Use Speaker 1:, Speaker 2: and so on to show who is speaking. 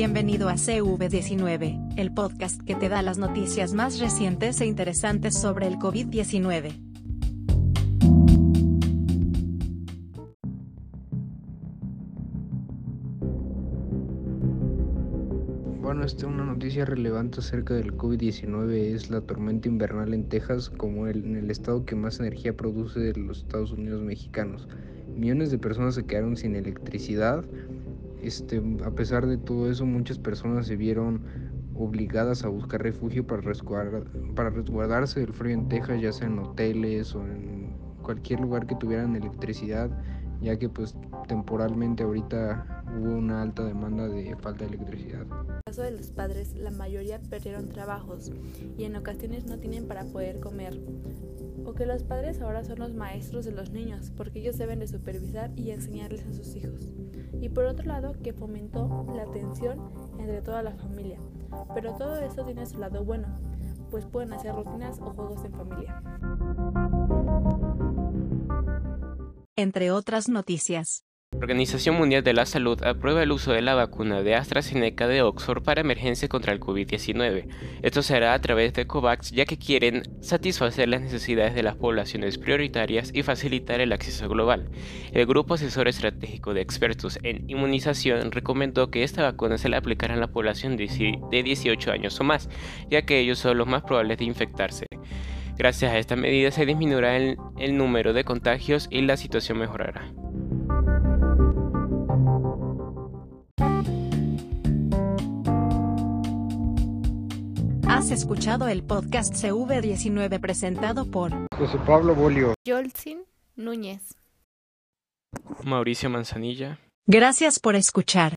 Speaker 1: Bienvenido a CV19, el podcast que te da las noticias más recientes e interesantes sobre el COVID-19.
Speaker 2: Bueno, esta una noticia relevante acerca del COVID-19 es la tormenta invernal en Texas, como el, en el estado que más energía produce de los Estados Unidos mexicanos. Millones de personas se quedaron sin electricidad. Este, a pesar de todo eso, muchas personas se vieron obligadas a buscar refugio para, resguardar, para resguardarse del frío en Texas, ya sea en hoteles o en cualquier lugar que tuvieran electricidad, ya que pues temporalmente ahorita hubo una alta demanda de falta de electricidad.
Speaker 3: En el caso de los padres, la mayoría perdieron trabajos y en ocasiones no tienen para poder comer. O que los padres ahora son los maestros de los niños, porque ellos deben de supervisar y enseñarles a sus hijos. Y por otro lado, que fomentó la tensión entre toda la familia. Pero todo eso tiene su lado bueno, pues pueden hacer rutinas o juegos en familia.
Speaker 1: Entre otras noticias.
Speaker 4: La Organización Mundial de la Salud aprueba el uso de la vacuna de AstraZeneca de Oxford para emergencia contra el COVID-19. Esto se hará a través de COVAX ya que quieren satisfacer las necesidades de las poblaciones prioritarias y facilitar el acceso global. El Grupo Asesor Estratégico de Expertos en Inmunización recomendó que esta vacuna se la aplicara a la población de 18 años o más, ya que ellos son los más probables de infectarse. Gracias a esta medida se disminuirá el, el número de contagios y la situación mejorará.
Speaker 1: Has escuchado el podcast CV19 presentado por
Speaker 2: José Pablo Bolio.
Speaker 3: Yoltsin Núñez.
Speaker 4: Mauricio Manzanilla.
Speaker 1: Gracias por escuchar.